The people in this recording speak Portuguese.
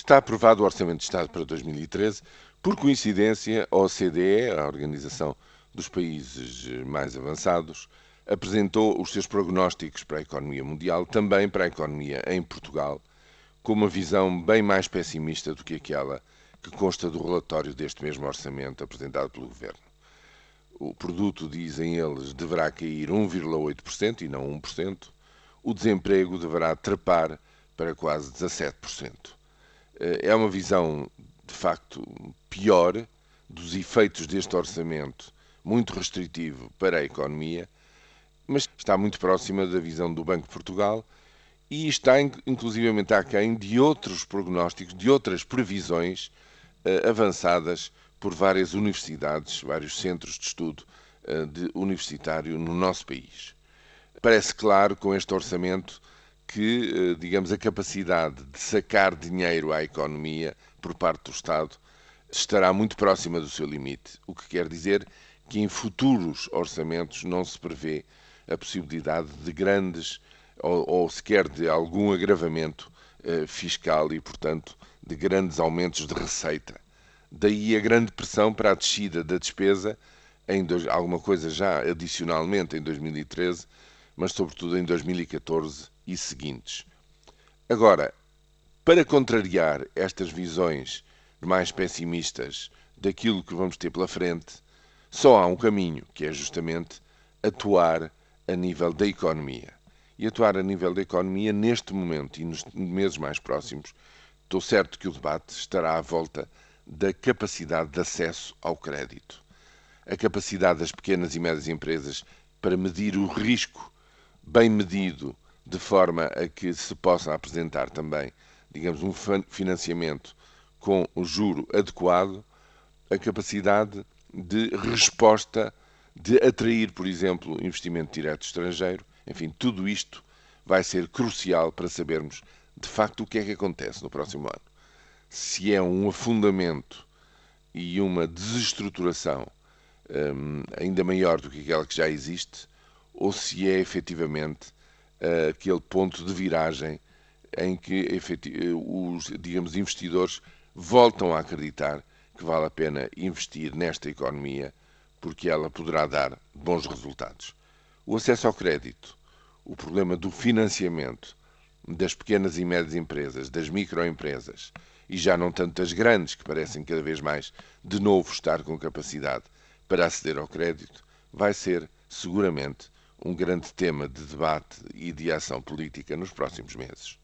Está aprovado o Orçamento de Estado para 2013. Por coincidência, a OCDE, a Organização dos Países Mais Avançados, apresentou os seus prognósticos para a economia mundial, também para a economia em Portugal, com uma visão bem mais pessimista do que aquela que consta do relatório deste mesmo orçamento apresentado pelo Governo. O produto, dizem eles, deverá cair 1,8% e não 1%. O desemprego deverá trepar para quase 17%. Eh, é uma visão, de facto, pior dos efeitos deste orçamento, muito restritivo para a economia, mas está muito próxima da visão do Banco de Portugal e está inclusivamente aquém de outros prognósticos, de outras previsões uh, avançadas por várias universidades, vários centros de estudo uh, de universitário no nosso país. Parece claro com este orçamento que, uh, digamos, a capacidade de sacar dinheiro à economia por parte do Estado estará muito próxima do seu limite, o que quer dizer que em futuros orçamentos não se prevê a possibilidade de grandes ou, ou sequer de algum agravamento eh, fiscal e, portanto, de grandes aumentos de receita. Daí a grande pressão para a descida da despesa, em dois, alguma coisa já adicionalmente em 2013, mas sobretudo em 2014 e seguintes. Agora, para contrariar estas visões mais pessimistas daquilo que vamos ter pela frente, só há um caminho, que é justamente atuar a nível da economia. E atuar a nível da economia neste momento e nos meses mais próximos, estou certo que o debate estará à volta da capacidade de acesso ao crédito. A capacidade das pequenas e médias empresas para medir o risco bem medido, de forma a que se possa apresentar também, digamos, um financiamento com o juro adequado, a capacidade de resposta de atrair, por exemplo, investimento direto estrangeiro. Enfim, tudo isto vai ser crucial para sabermos de facto o que é que acontece no próximo ano. Se é um afundamento e uma desestruturação um, ainda maior do que aquela que já existe, ou se é efetivamente uh, aquele ponto de viragem em que os digamos, investidores voltam a acreditar que vale a pena investir nesta economia porque ela poderá dar bons resultados. O acesso ao crédito, o problema do financiamento das pequenas e médias empresas, das microempresas e já não tanto das grandes, que parecem cada vez mais de novo estar com capacidade para aceder ao crédito, vai ser seguramente um grande tema de debate e de ação política nos próximos meses.